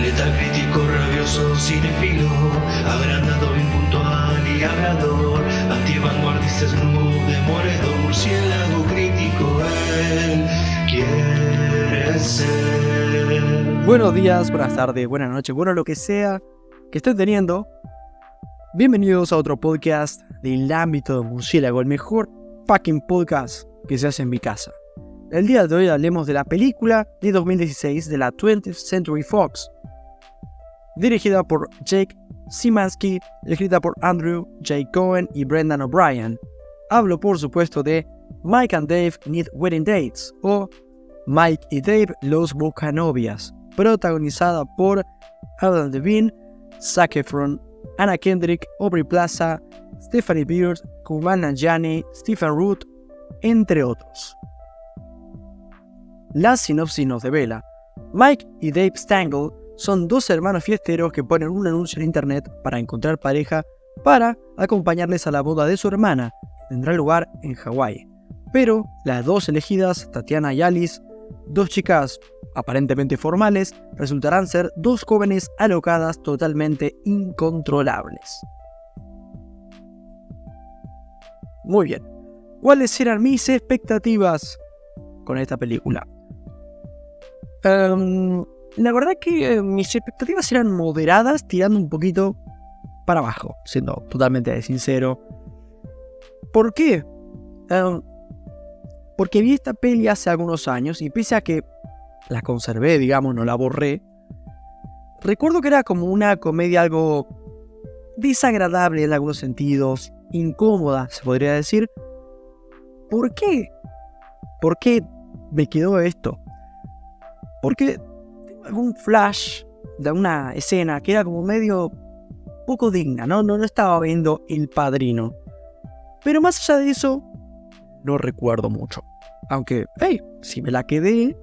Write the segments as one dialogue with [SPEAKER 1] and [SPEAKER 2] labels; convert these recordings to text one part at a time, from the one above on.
[SPEAKER 1] Letal crítico, rabioso, cinefilo, agrandado, impuntual y hablador, antivanguardista, snoop, demoledor, murciélago crítico, él quiere ser.
[SPEAKER 2] Buenos días, buenas tardes, buenas noches, bueno, lo que sea que estén teniendo. Bienvenidos a otro podcast del ámbito de murciélago, el mejor fucking podcast que se hace en mi casa. El día de hoy hablemos de la película de 2016 de la 20th Century Fox, dirigida por Jake Simansky, escrita por Andrew J. Cohen y Brendan O'Brien. Hablo por supuesto de Mike and Dave Need Wedding Dates o Mike y Dave Los Bucanovias, protagonizada por Adam Devine, Zac Efron, Anna Kendrick, Aubrey Plaza, Stephanie Beard, Kumail Nanjiani, Stephen Root, entre otros. La sinopsis nos devela. Mike y Dave Stangle son dos hermanos fiesteros que ponen un anuncio en internet para encontrar pareja para acompañarles a la boda de su hermana, tendrá lugar en Hawái. Pero las dos elegidas, Tatiana y Alice, dos chicas aparentemente formales, resultarán ser dos jóvenes alocadas totalmente incontrolables. Muy bien, ¿cuáles eran mis expectativas con esta película? Em, la verdad que eh, mis expectativas eran moderadas, tirando un poquito para abajo, siendo totalmente sincero. ¿Por qué? Em, porque vi esta peli hace algunos años y pese a que la conservé, digamos, no la borré, recuerdo que era como una comedia algo desagradable en algunos sentidos, incómoda, se podría decir. ¿Por qué? ¿Por qué me quedó esto? Porque algún flash de una escena que era como medio poco digna, ¿no? No, no estaba viendo El Padrino. Pero más allá de eso, no recuerdo mucho. Aunque, hey, si me la quedé,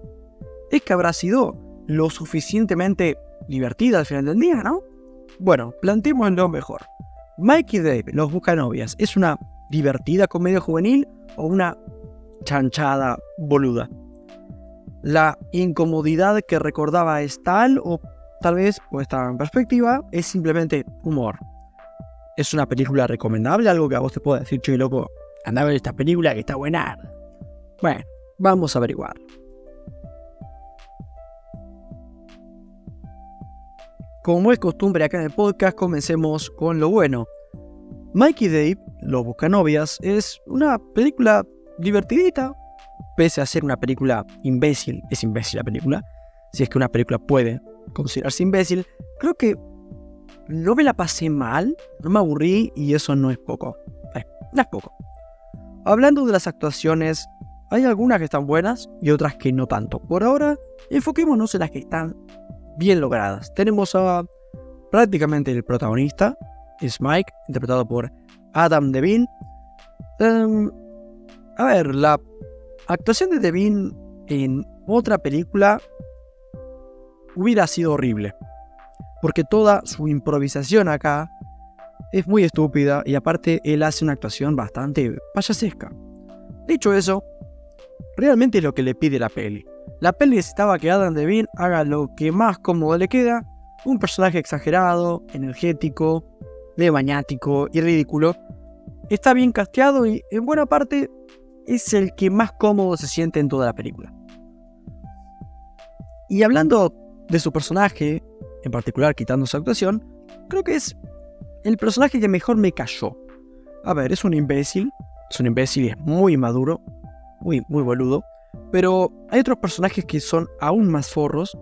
[SPEAKER 2] es que habrá sido lo suficientemente divertida al final del día, ¿no? Bueno, planteémoslo mejor. Mikey Dave, Los Buscanovias, ¿es una divertida comedia juvenil o una chanchada boluda? La incomodidad que recordaba es tal o tal vez, o en perspectiva, es simplemente humor. ¿Es una película recomendable? Algo que a vos te pueda decir, che, loco, anda a ver esta película que está buena. Bueno, vamos a averiguar. Como es costumbre acá en el podcast, comencemos con lo bueno. Mikey Dave, Los Buscanovias, es una película divertidita, pese a ser una película imbécil, es imbécil la película, si es que una película puede considerarse imbécil, creo que no me la pasé mal, no me aburrí y eso no es poco. No es poco. Hablando de las actuaciones, hay algunas que están buenas y otras que no tanto. Por ahora, enfoquémonos en las que están bien logradas. Tenemos a prácticamente el protagonista, es Mike, interpretado por Adam Devine. Em, a ver, la actuación de Devine en otra película hubiera sido horrible. Porque toda su improvisación acá es muy estúpida y aparte él hace una actuación bastante payasesca. Dicho eso, realmente es lo que le pide la peli. La peli necesitaba que Adam Devine haga lo que más cómodo le queda, un personaje exagerado, energético, de maniático y ridículo. Está bien casteado y en buena parte es el que más cómodo se siente en toda la película. Y hablando de su personaje, en particular quitando su actuación, creo que es el personaje que mejor me cayó. A ver, es un imbécil, es un imbécil y es muy maduro, muy, muy boludo, pero hay otros personajes que son aún más forros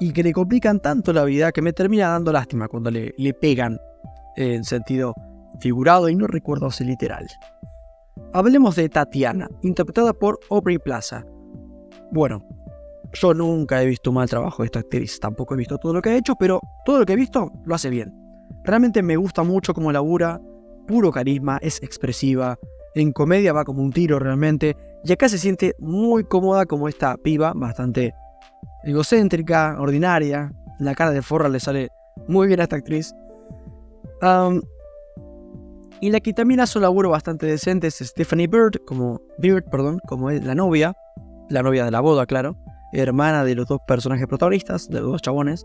[SPEAKER 2] y que le complican tanto la vida que me termina dando lástima cuando le, le pegan en sentido figurado y no recuerdo si literal. Hablemos de Tatiana, interpretada por Aubrey Plaza. Bueno, yo nunca he visto mal trabajo de esta actriz, tampoco he visto todo lo que ha hecho, pero todo lo que he visto lo hace bien. Realmente me gusta mucho cómo labura, puro carisma, es expresiva, en comedia va como un tiro realmente, y acá se siente muy cómoda como esta piba, bastante egocéntrica, ordinaria, la cara de forra le sale muy bien a esta actriz. Y la que también hace un laburo bastante decente es Stephanie Bird, como Bird, perdón, como es la novia, la novia de la boda, claro. hermana de los dos personajes protagonistas, de los dos chabones.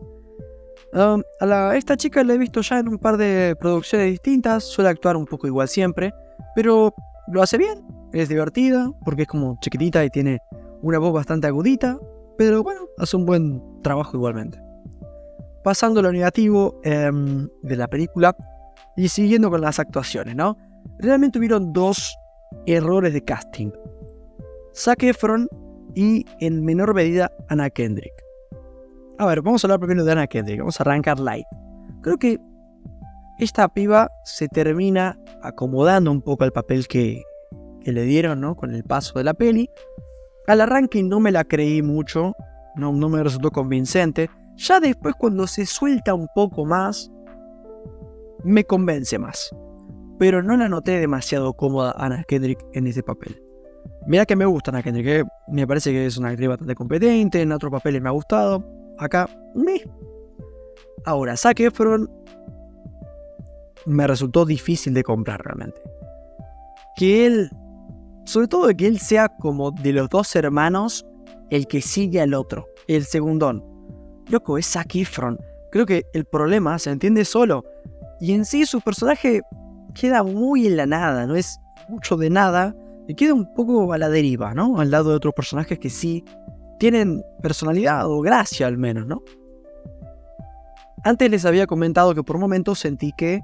[SPEAKER 2] Um, a la- esta chica la he visto ya en un par de producciones distintas, suele actuar un poco igual siempre, pero lo hace bien, es divertida, porque es como chiquitita y tiene una voz bastante agudita, pero bueno, hace un buen trabajo igualmente. Pasando a lo negativo em, de la película y siguiendo con las actuaciones, ¿no? Realmente hubieron dos errores de casting. Zac Efron y en menor medida Anna Kendrick. A ver, vamos a hablar primero de Anna Kendrick, vamos a arrancar light. Creo que esta piba se termina acomodando un poco al papel que, que le dieron, ¿no? Con el paso de la peli. Al arranque no me la creí mucho, no, no me resultó convincente. Ya después cuando se suelta un poco más, me convence más. Pero no la noté demasiado cómoda Anna Kendrick en ese papel. Mira que me gusta Anna Kendrick, eh, me parece que es una actriz bastante competente, en otros papeles me ha gustado. Acá, me. Ahora, Zac Efron me resultó difícil de comprar realmente. Que él, sobre todo que él sea como de los dos hermanos, el que sigue al otro, el segundón. Loco, es Zac Efron. Creo que el problema se entiende solo. Y en sí su personaje queda muy en la nada, no es mucho de nada. Y queda un poco a la deriva, ¿no? Al lado de otros personajes que sí tienen personalidad o gracia al menos, ¿no? Antes les había comentado que por momentos sentí que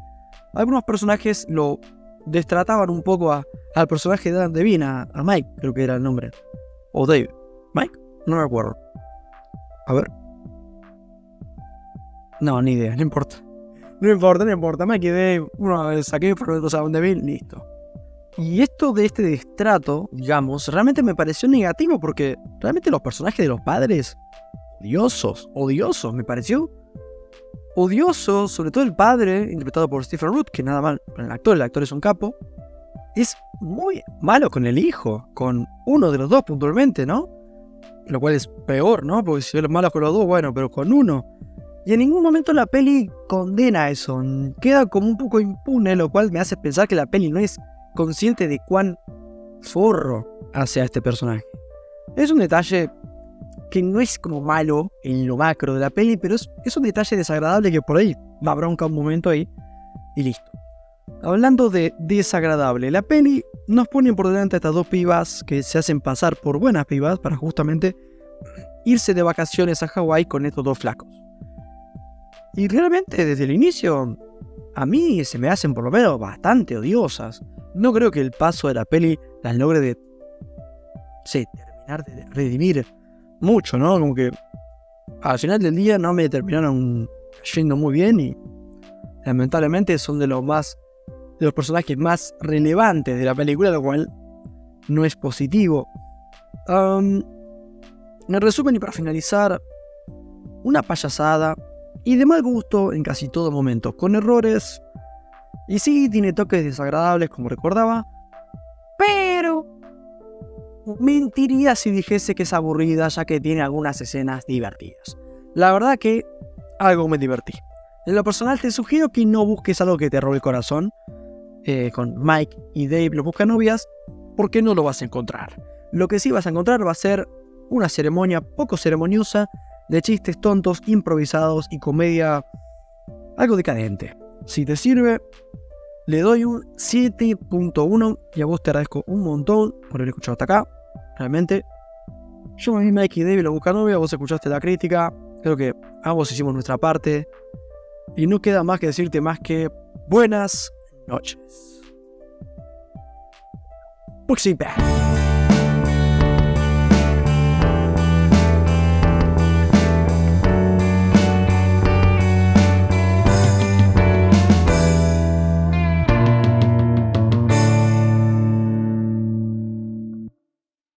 [SPEAKER 2] algunos personajes lo destrataban un poco a- al personaje de Dan Devine, a, a Mike, creo que era el nombre. O Dave. ¿Mike? No me acuerdo. A ver. No, ni idea, no importa. No importa, no importa. Mike y Dave, uno saqué por otro Devine, listo. Y esto de este destrato, digamos, realmente me pareció negativo porque realmente los personajes de los padres, odiosos, odiosos, me pareció odioso, sobre todo el padre, interpretado por Stephen Root, que nada mal, el actor, el actor es un capo, es muy malo con el hijo, con uno de los dos puntualmente, ¿no? Lo cual es peor, ¿no? Porque si es malo con los dos, bueno, pero con uno. Y en ningún momento la peli condena eso, queda como un poco impune, lo cual me hace pensar que la peli no es consciente de cuán forro hace a este personaje. Es un detalle que no es como malo en lo macro de la peli, pero es, un detalle desagradable que por ahí va bronca un momento ahí y listo. Hablando de desagradable, la peli nos pone por delante a estas dos pibas que se hacen pasar por buenas pibas para justamente irse de vacaciones a Hawái con estos dos flacos. Y realmente desde el inicio a mí se me hacen por lo menos bastante odiosas. No creo que el paso de la peli las logre de... Sí, terminar de redimir mucho, ¿no? Como que al final del día no me terminaron yendo muy bien y lamentablemente son de los más de los personajes más relevantes de la película, lo cual no es positivo. En resumen y para finalizar, una payasada y de mal gusto en casi todo momento, con errores y sí tiene toques desagradables como recordaba, pero mentiría si dijese que es aburrida ya que tiene algunas escenas divertidas. La verdad que algo me divertí. En lo personal te sugiero que no busques algo que te robe el corazón. eh, con Mike y Dave los buscan novias, porque no lo vas a encontrar. Lo que sí vas a encontrar va a ser una ceremonia poco ceremoniosa de chistes tontos, improvisados y comedia algo decadente. Si te sirve, le doy un 7.1 y a vos te agradezco un montón por haber escuchado hasta acá. Realmente, yo me y Dave lo buscan novia, vos escuchaste la crítica, creo que ambos hicimos nuestra parte. Y no queda más que decirte más que buenas noches. Puxy.